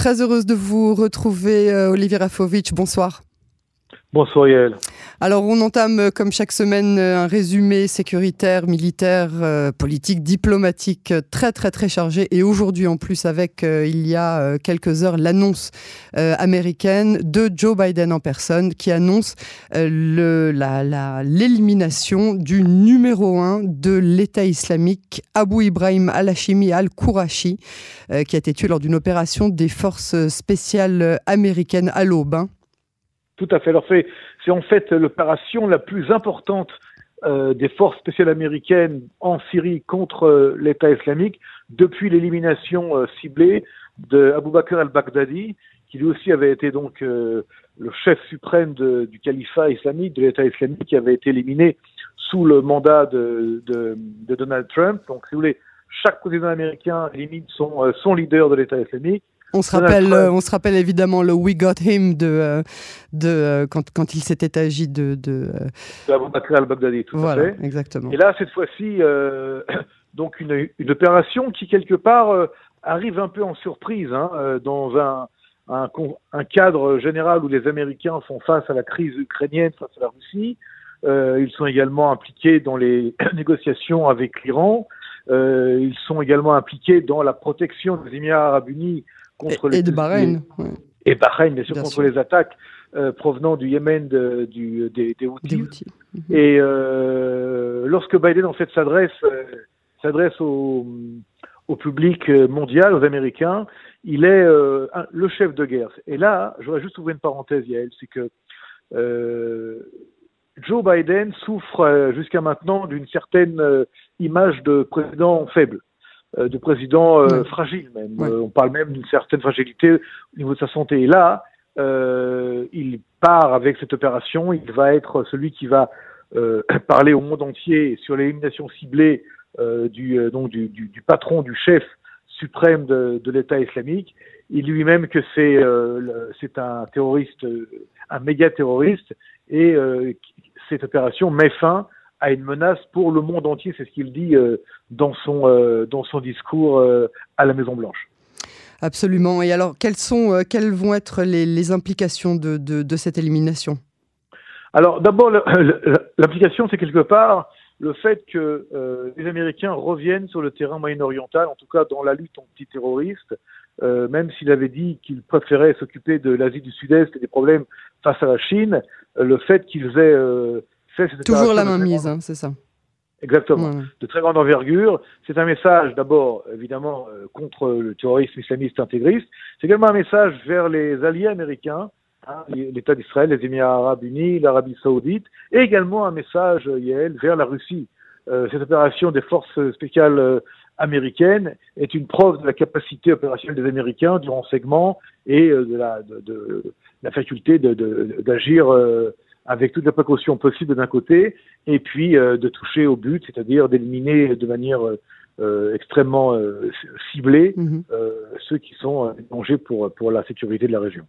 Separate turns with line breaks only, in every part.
Très heureuse de vous retrouver, Olivier Rafovitch. Bonsoir.
Bonsoir Yael.
Alors on entame euh, comme chaque semaine euh, un résumé sécuritaire, militaire, euh, politique, diplomatique très très très chargé et aujourd'hui en plus avec il y a quelques heures l'annonce américaine de Joe Biden en personne qui annonce l'élimination du numéro un de l'État islamique Abu Ibrahim al-Hashimi al-Kourachi qui a été tué lors d'une opération des forces spéciales américaines à l'aube. Hein.
Tout à fait. C'est en fait l'opération la plus importante euh, des forces spéciales américaines en Syrie contre euh, l'État islamique depuis l'élimination euh, ciblée de Abu Bakr al-Baghdadi, qui lui aussi avait été donc le chef suprême du califat islamique, de l'État islamique, qui avait été éliminé sous le mandat de, Donald Trump. Donc, si vous voulez, chaque président américain élimine son leader de l'État islamique.
On se, rappelle, euh, on se rappelle évidemment le We Got Him de, euh, de, euh, quand, quand il s'était agi de. de
al-Baghdadi, tout
voilà,
à fait.
exactement.
Et là, cette fois-ci, donc une, une, opération qui, quelque part, arrive un peu en surprise, hein, dans un, un, un, cadre général où les Américains font face à la crise ukrainienne, face à la Russie. ils sont également impliqués dans les négociations avec l'Iran. Ils sont également impliqués dans la protection des Émirats arabes unis
et, de Bahreïn.
Et Bahreïn, bien sûr, contre les attaques euh, provenant du Yémen de, du, des, des Houthis. Mhm. Et euh, lorsque Biden, en fait, s'adresse euh, s'adresse au, au public mondial, aux Américains, il est le chef de guerre. Et là, je voudrais juste ouvrir une parenthèse, Yael, c'est que Joe Biden souffre jusqu'à maintenant d'une certaine image de président faible. Euh, de président euh, fragile même. Euh, on parle même d'une certaine fragilité au niveau de sa santé. Et là, il part avec cette opération. Il va être celui qui va parler au monde entier sur l'élimination ciblée du, donc du, du, du, patron, du chef suprême de, de l'État islamique. Il lui-même que c'est c'est un terroriste, un méga terroriste, et cette opération met fin à une menace pour le monde entier, c'est ce qu'il dit euh, dans, son, euh, dans son discours euh, à la Maison Blanche.
Absolument. Et alors, quelles, sont, quelles vont être les, les implications de, de, de, cette élimination?
Alors, d'abord, l'implication, c'est quelque part le fait que les Américains reviennent sur le terrain moyen-oriental, en tout cas dans la lutte antiterroriste, euh, même s'il avait dit qu'il préférait s'occuper de l'Asie du Sud-Est et des problèmes face à la Chine, le fait qu'ils aient
Toujours la même mise, hein, c'est ça.
Exactement. De très grande envergure. C'est un message d'abord, évidemment, euh, contre le terrorisme islamiste intégriste. C'est également un message vers les alliés américains, hein, l'État d'Israël, les Émirats arabes unis, l'Arabie saoudite, et également un message, euh, Yael, vers la Russie. Euh, cette opération des forces spéciales américaines est une preuve de la capacité opérationnelle des Américains, du renseignement et de, la, de, de, la faculté d'agir avec toutes les précautions possibles d'un côté, et puis euh, de toucher au but, c'est-à-dire d'éliminer de manière euh, euh extrêmement euh, ciblée mhm. ceux qui sont en danger pour, pour la sécurité de la région.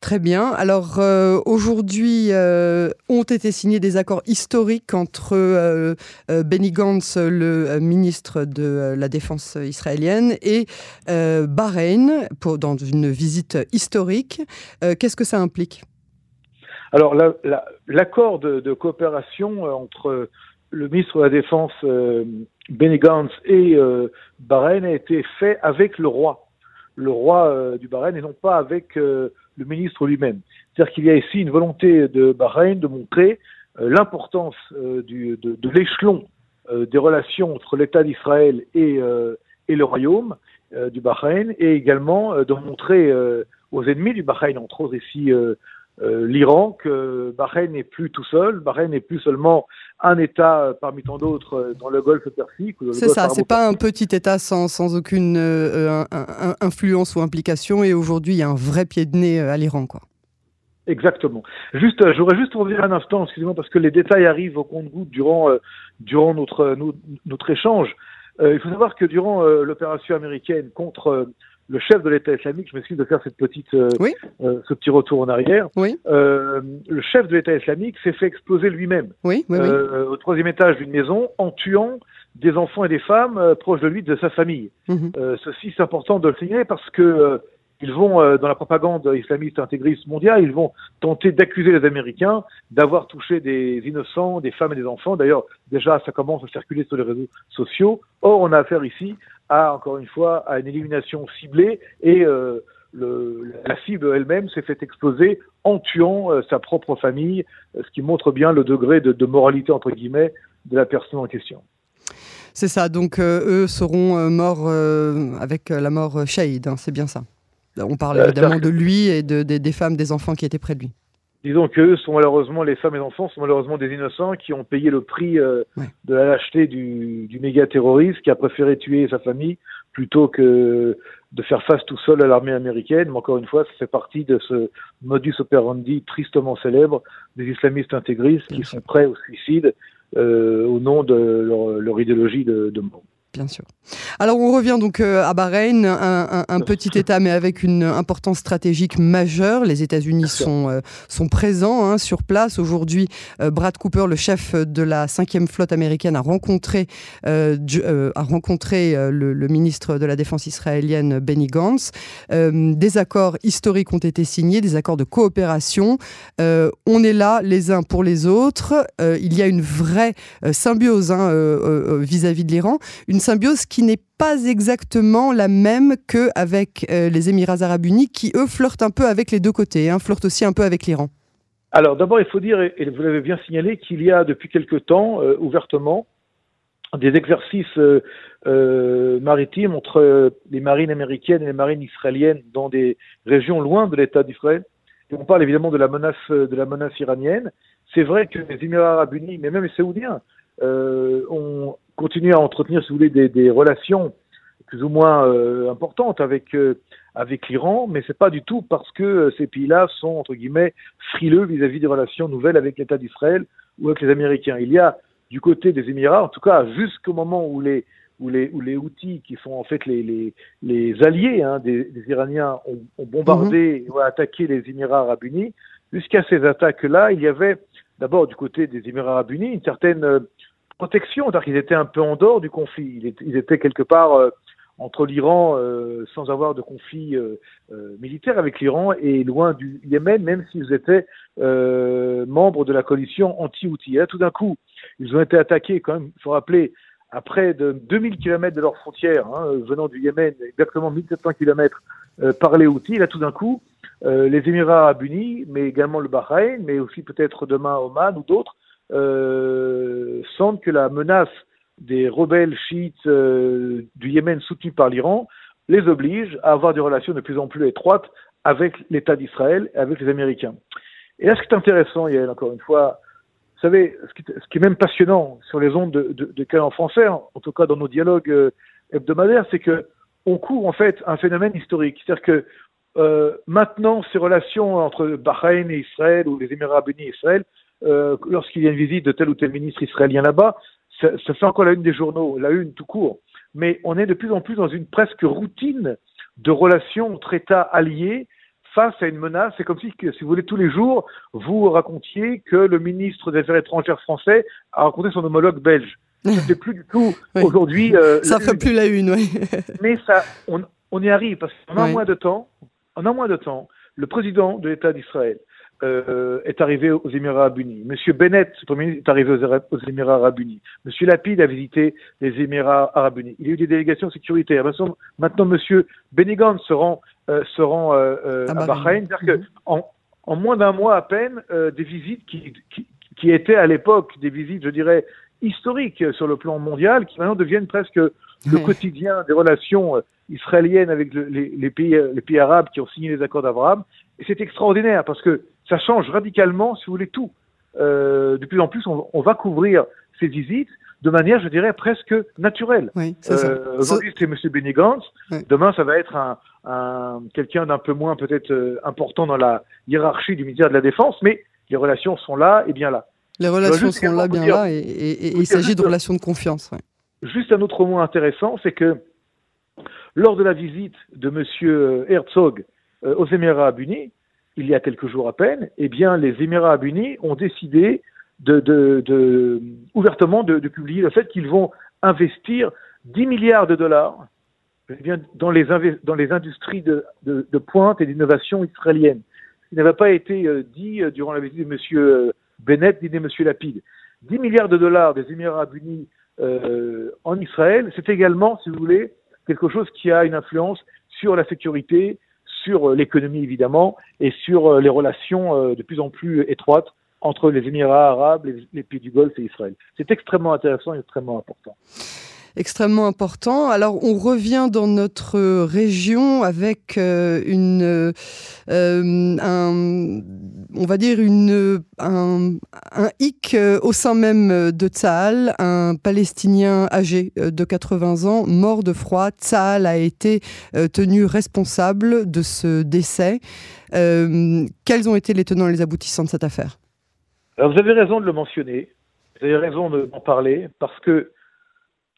Très bien. Alors aujourd'hui ont été signés des accords historiques entre Benny Gantz, le ministre de la Défense israélienne, et Bahreïn pour, dans une visite historique. Qu'est-ce que ça implique?
Alors, l'accord de, coopération euh, entre le ministre de la Défense euh, Benny Gantz et euh, Bahreïn a été fait avec le roi, le roi euh, du Bahreïn, et non pas avec le ministre lui-même. C'est-à-dire qu'il y a ici une volonté de Bahreïn de montrer l'importance de, de l'échelon des relations entre l'État d'Israël et, et, le royaume du Bahreïn, et également de montrer aux ennemis du Bahreïn, entre autres ici euh, l'Iran que Bahreïn n'est plus tout seul, Bahreïn n'est plus seulement un État euh, parmi tant d'autres euh, dans le Golfe Persique.
C'est ça, c'est pas un petit État sans, sans aucune influence ou implication, et aujourd'hui il y a un vrai pied de nez à l'Iran, quoi.
Exactement. Juste, j'aurais juste revenir un instant, excusez-moi, parce que les détails arrivent au compte-goutte durant durant notre notre échange. il faut savoir que durant l'opération américaine contre le chef de l'État islamique, je m'excuse de faire cette petite, euh, euh, ce petit retour en arrière.
Oui.
Euh, le chef de l'État islamique s'est fait exploser lui-même
oui,
au troisième étage d'une maison en tuant des enfants et des femmes proches de lui, de sa famille. Mhm. ceci, c'est important de le signaler parce que ils vont, euh, dans la propagande islamiste intégriste mondiale, ils vont tenter d'accuser les Américains d'avoir touché des innocents, des femmes et des enfants. D'ailleurs, déjà, ça commence à circuler sur les réseaux sociaux. Or, on a affaire ici à, encore une fois, à une élimination ciblée et euh, le, la cible elle-même s'est fait exploser en tuant euh, sa propre famille, ce qui montre bien le degré de, de moralité, entre guillemets, de la personne en question.
C'est ça, donc eux seront morts avec la mort shahid, hein, c'est bien ça. On parle évidemment de lui et de, des femmes, des enfants qui étaient près de lui.
Disons qu'eux sont malheureusement, les femmes et les enfants sont malheureusement des innocents qui ont payé le prix euh, de la lâcheté du, du méga terroriste qui a préféré tuer sa famille plutôt que de faire face tout seul à l'armée américaine. Mais encore une fois, ça fait partie de ce modus operandi tristement célèbre des islamistes intégristes qui sont prêts au suicide euh, au nom de leur, idéologie de, de mort
bien sûr. Alors on revient donc euh, à Bahreïn, un, petit État mais avec une importance stratégique majeure. Les États-Unis sont, euh, sont présents hein, sur place. Aujourd'hui, euh, Brad Cooper, le chef de la 5e flotte américaine, a rencontré, a rencontré le, ministre de la Défense israélienne Benny Gantz. des accords historiques ont été signés, des accords de coopération. on est là les uns pour les autres. il y a une vraie symbiose hein, vis-à-vis de l'Iran. Une symbiose qui n'est pas exactement la même qu'avec euh, les Émirats arabes unis, qui eux flirtent un peu avec les deux côtés, hein, flirtent aussi un peu avec l'Iran.
Alors d'abord, il faut dire, et vous l'avez bien signalé, qu'il y a depuis quelque temps, euh, ouvertement, des exercices euh, maritimes entre les marines américaines et les marines israéliennes dans des régions loin de l'État d'Israël. on parle évidemment de la menace iranienne. C'est vrai que les Émirats arabes unis, mais même les Saoudiens, ont continuer à entretenir, si vous voulez, des, des relations plus ou moins euh, importantes avec euh, avec l'Iran, mais c'est pas du tout parce que euh, ces pays-là sont entre guillemets frileux vis-à-vis des relations nouvelles avec l'État d'Israël ou avec les Américains. Il y a du côté des Émirats, en tout cas jusqu'au moment où les où les où les outils qui sont en fait les les, les alliés hein, des, des, Iraniens ont, ont bombardé mm-hmm. ou attaqué les Émirats arabes unis, jusqu'à ces attaques-là, il y avait d'abord du côté des Émirats arabes unis une certaine protection, c'est-à-dire qu'ils étaient un peu en dehors du conflit. Ils étaient, quelque part euh, entre l'Iran euh, sans avoir de conflit euh, militaire avec l'Iran et loin du Yémen, même s'ils étaient membres de la coalition anti-Houthi. Et là, tout d'un coup, ils ont été attaqués, quand même, il faut rappeler, à près de 2000 km de leur frontière, hein, venant du Yémen, exactement 1700 km par les Houthis. Là, tout d'un coup, les Émirats arabes unis, mais également le Bahreïn, mais aussi peut-être demain Oman ou d'autres, euh, sentent que la menace des rebelles chiites euh, du Yémen soutenus par l'Iran les oblige à avoir des relations de plus en plus étroites avec l'État d'Israël et avec les Américains. Et là, ce qui est intéressant, Yael, encore une fois, vous savez, ce qui, est même passionnant sur les ondes de, de, de en français, en, tout cas dans nos dialogues euh, hebdomadaires, c'est que on court en fait un phénomène historique. C'est-à-dire que maintenant, ces relations entre Bahreïn et Israël ou les Émirats unis et Israël euh, lorsqu'il y a une visite de tel ou tel ministre israélien là-bas, ça, ça, fait encore la une des journaux, la une tout court. Mais on est de plus en plus dans une presque routine de relations entre États alliés face à une menace. C'est comme si, si vous voulez, tous les jours, vous racontiez que le ministre des Affaires étrangères français a rencontré son homologue belge. C'est plus du tout aujourd'hui.
Euh, ça fait plus la une, oui.
Mais ça, on, on y arrive parce qu'en un mois de temps, en un mois de temps, le président de l'État d'Israël, euh, est arrivé aux Émirats Arabes Unis. Monsieur Bennett, premier est arrivé aux, Émirats Arabes Unis. Monsieur Lapide a visité les Émirats Arabes Unis. Il y a eu des délégations sécuritaires. Maintenant, Monsieur Benny se rend, euh, se rend euh, euh à Bahreïn. C'est-à-dire que mhm. en, en, moins d'un mois à peine, euh, des visites qui, qui, qui étaient à l'époque des visites, je dirais, historiques sur le plan mondial, qui maintenant deviennent presque le quotidien des relations israéliennes avec les, les, pays, les pays arabes qui ont signé les accords d'Abraham. Et c'est extraordinaire parce que ça change radicalement, si vous voulez, tout. Euh, de plus en plus, on, on, va couvrir ces visites de manière, je dirais, presque naturelle.
Oui, euh,
Aujourd'hui, c'est M. Benny Gantz. Demain, ça va être un, un quelqu'un d'un peu moins peut-être euh, important dans la hiérarchie du ministère de la Défense, mais les relations sont là et bien là.
Les relations sont là, bien là, et, et, et il s'agit de relations de confiance. Ouais.
Juste un autre mot intéressant, c'est que lors de la visite de M. Euh, Herzog aux Émirats Unis, il y a quelques jours à peine, eh bien, les Émirats Arabes Unis ont décidé de, de, de ouvertement de, de, publier le fait qu'ils vont investir 10 milliards de dollars bien, dans, les dans les industries de, de, pointe et d'innovation israélienne. Ce qui n'avait pas été euh, dit euh, durant la visite de M. Euh, Bennett ni de M. Lapide. 10 milliards de dollars des Émirats arabes unis euh, en Israël, c'est également, si vous voulez, quelque chose qui a une influence sur la sécurité, sur l'économie évidemment, et sur les relations de plus en plus étroites entre les Émirats arabes, les, les pays du Golfe et Israël. C'est extrêmement intéressant et extrêmement important
extrêmement important. Alors, on revient dans notre région avec euh, une, euh, un, on va dire une, un, un hic euh, au sein même de Tsahal, un Palestinien âgé de 80 ans, mort de froid. Tsahal a été tenu responsable de ce décès. quels ont été les tenants et les aboutissants de cette affaire?
Alors, vous avez raison de le mentionner. Vous avez raison d'en parler parce que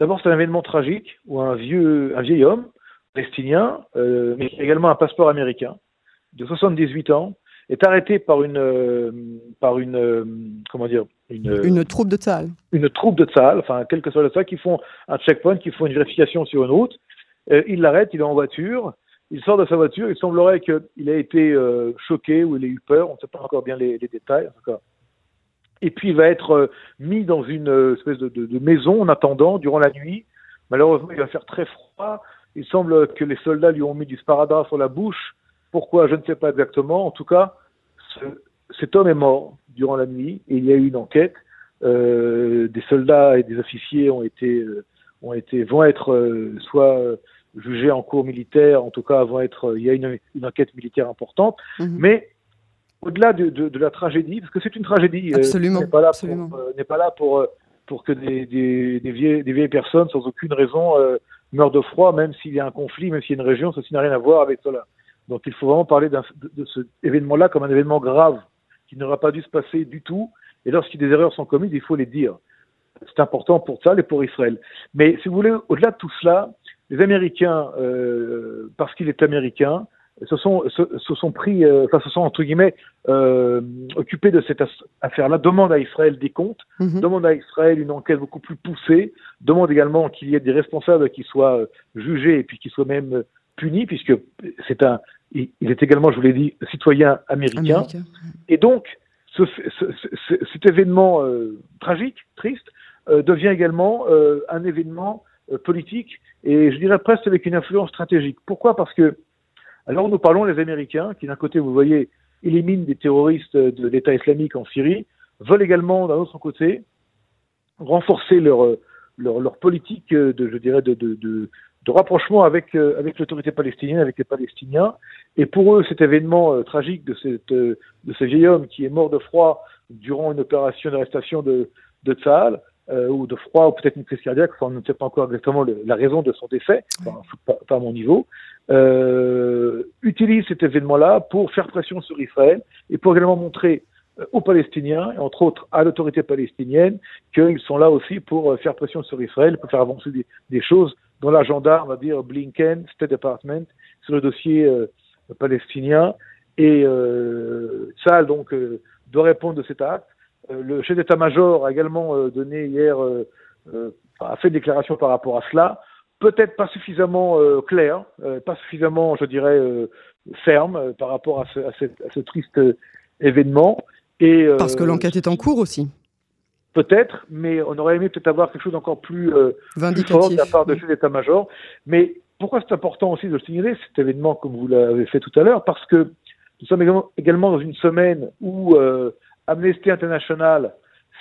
D'abord, c'est un événement tragique où un vieux, un vieil homme palestinien, euh, mais qui a également un passeport américain, de 78 ans, est arrêté par une, euh, par une, euh, comment dire,
une, une troupe de Tzal.
Une troupe de Tzal, enfin, quel que soit le Tzal, qui font un checkpoint, qui font une vérification sur une route. il l'arrête, il est en voiture, il sort de sa voiture, il semblerait qu'il a été choqué ou il a eu peur, on ne sait pas encore bien les, les détails, en tout cas et puis il va être euh, mis dans une euh, espèce de, de, de, maison en attendant durant la nuit. Malheureusement, il va faire très froid. Il semble que les soldats lui ont mis du sparadrap sur la bouche. Pourquoi Je ne sais pas exactement. En tout cas, ce, cet homme est mort durant la nuit et il y a eu une enquête. Euh, des soldats et des officiers ont été, euh, ont été, vont être euh, soit jugés en cours militaire, en tout cas vont être, il y a une, une enquête militaire importante, mmh. mais au-delà de, de, de, la tragédie, parce que c'est une tragédie.
Euh, absolument.
n'est pas là pour, euh, n'est pas là pour, euh, pour que des, des, des, vieilles, des vieilles personnes sans aucune raison euh, meurent de froid, même s'il y a un conflit, même s'il y a une région, ceci n'a rien à voir avec cela. Donc il faut vraiment parler de, de cet événement-là comme un événement grave, qui n'aura pas dû se passer du tout. Et lorsqu'il des erreurs sont commises, il faut les dire. C'est important pour ça et pour Israël. Mais si vous voulez, au-delà de tout cela, les Américains, euh, parce qu'il est américain, se sont, se, se sont pris, euh, enfin, se sont entre guillemets euh, occupés de cette affaire-là, demandent à Israël des comptes, mm-hmm. demandent à Israël une enquête beaucoup plus poussée, demandent également qu'il y ait des responsables qui soient euh, jugés et puis qui soient même euh, punis, puisque c'est un, il, est également, je vous l'ai dit, citoyen américain. américain. Et donc, ce, ce, ce, cet événement euh, tragique, triste, euh, devient également un événement politique et je dirais presque avec une influence stratégique. Pourquoi? Parce que alors nous parlons des Américains qui d'un côté, vous voyez, éliminent des terroristes de l'État islamique en Syrie, veulent également d'un autre côté renforcer leur, politique de, je dirais, de, rapprochement avec, euh, avec l'autorité palestinienne, avec les Palestiniens. Et pour eux, cet événement euh, tragique euh, de ce vieil homme qui est mort de froid durant une opération d'arrestation de, de euh, ou de froid, ou peut-être une crise cardiaque, on ne sait pas encore exactement le, la raison de son décès, enfin, pas, pas, à mon niveau, euh, utilise cet événement-là pour faire pression sur Israël et pour également montrer euh, aux Palestiniens, et entre autres à l'autorité palestinienne, qu'ils sont là aussi pour euh, faire pression sur Israël, pour faire avancer des, des choses dans l'agenda, on va dire, Blinken, State Department, sur le dossier euh, palestinien. Et euh, ça, donc, euh, doit répondre de cet acte. Euh, le chef d'état-major a également euh, donné hier, euh, a fait une déclaration par rapport à cela. Peut-être pas suffisamment clair, pas suffisamment, je dirais, ferme par rapport à ce, à cette, à ce triste événement.
Et, Parce que l'enquête est en cours aussi.
Peut-être, mais on aurait aimé peut-être avoir quelque chose d'encore plus, euh, plus fort de la part de chef d'état-major. Mais pourquoi c'est important aussi de le signaler, cet événement, comme vous l'avez fait tout à l'heure? Parce que nous sommes également dans une semaine où euh, Amnesty International,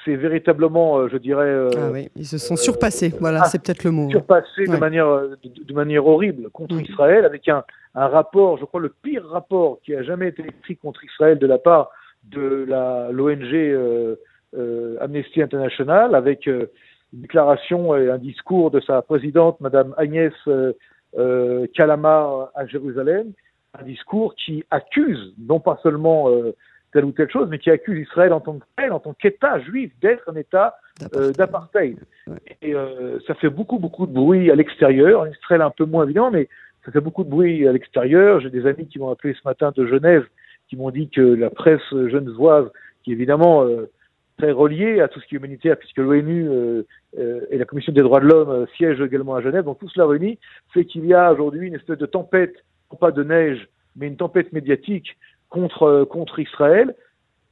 c'est véritablement, euh, je dirais. Euh,
ah oui, ils se sont surpassés. Euh, voilà, ah, c'est peut-être le mot.
Surpassés ouais. de manière de, de, manière horrible contre mmh. Israël, avec un, un rapport, je crois le pire rapport qui a jamais été écrit contre Israël de la part de la l'ONG euh, euh, Amnesty International, avec une déclaration et un discours de sa présidente, Madame Agnès Kalama à Jérusalem, un discours qui accuse non pas seulement telle ou telle chose, mais qui accuse Israël en tant que tel, en tant qu'État juif, d'être un État d'apartheid. Euh, ouais. Et euh, ça fait beaucoup, beaucoup de bruit à l'extérieur. En Israël, un peu moins évident, mais ça fait beaucoup de bruit à l'extérieur. J'ai des amis qui m'ont appelé ce matin de Genève, qui m'ont dit que la presse genevoise, qui évidemment euh, très relié à tout ce qui est humanitaire, puisque l'ONU et la Commission des droits de l'homme siègent également à Genève. Donc tout cela réuni fait qu'il y a aujourd'hui une espèce de tempête, non pas de neige, mais une tempête médiatique contre, contre Israël.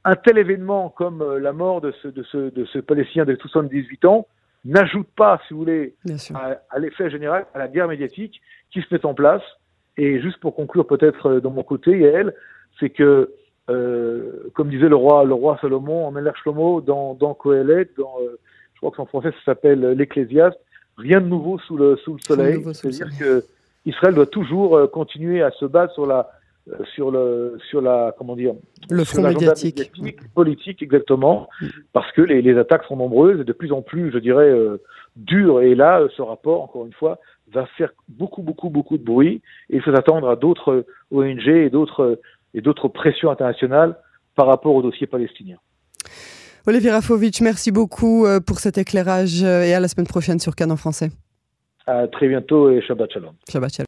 Un tel événement comme la mort de ce, de ce, de ce Palestinien de 78 ans n'ajoute pas, si vous voulez, à, à l'effet général, à la guerre médiatique qui se met en place. Et juste pour conclure peut-être de mon côté, Yael, c'est que euh, comme disait le roi, le roi Salomon, en Meller Shlomo, dans, dans Kohelet, dans, euh, je crois que en français ça s'appelle l'Ecclésiaste, rien de nouveau sous le, sous le soleil. C'est-à-dire que Israël doit toujours euh, continuer à se battre sur la, sur le, sur la, comment dire,
le front médiatique.
politique exactement, parce que les, les, attaques sont nombreuses et de plus en plus, je dirais, dures. Et là, ce rapport, encore une fois, va faire beaucoup, beaucoup, beaucoup de bruit. Et il faut attendre à d'autres ONG et d'autres et d'autres pressions internationales par rapport au dossier palestinien.
Olivier Rafovitch, merci beaucoup euh, pour cet éclairage euh, et à la semaine prochaine sur Canon français.
À très bientôt et Shabbat Shalom.
Shabbat Shalom.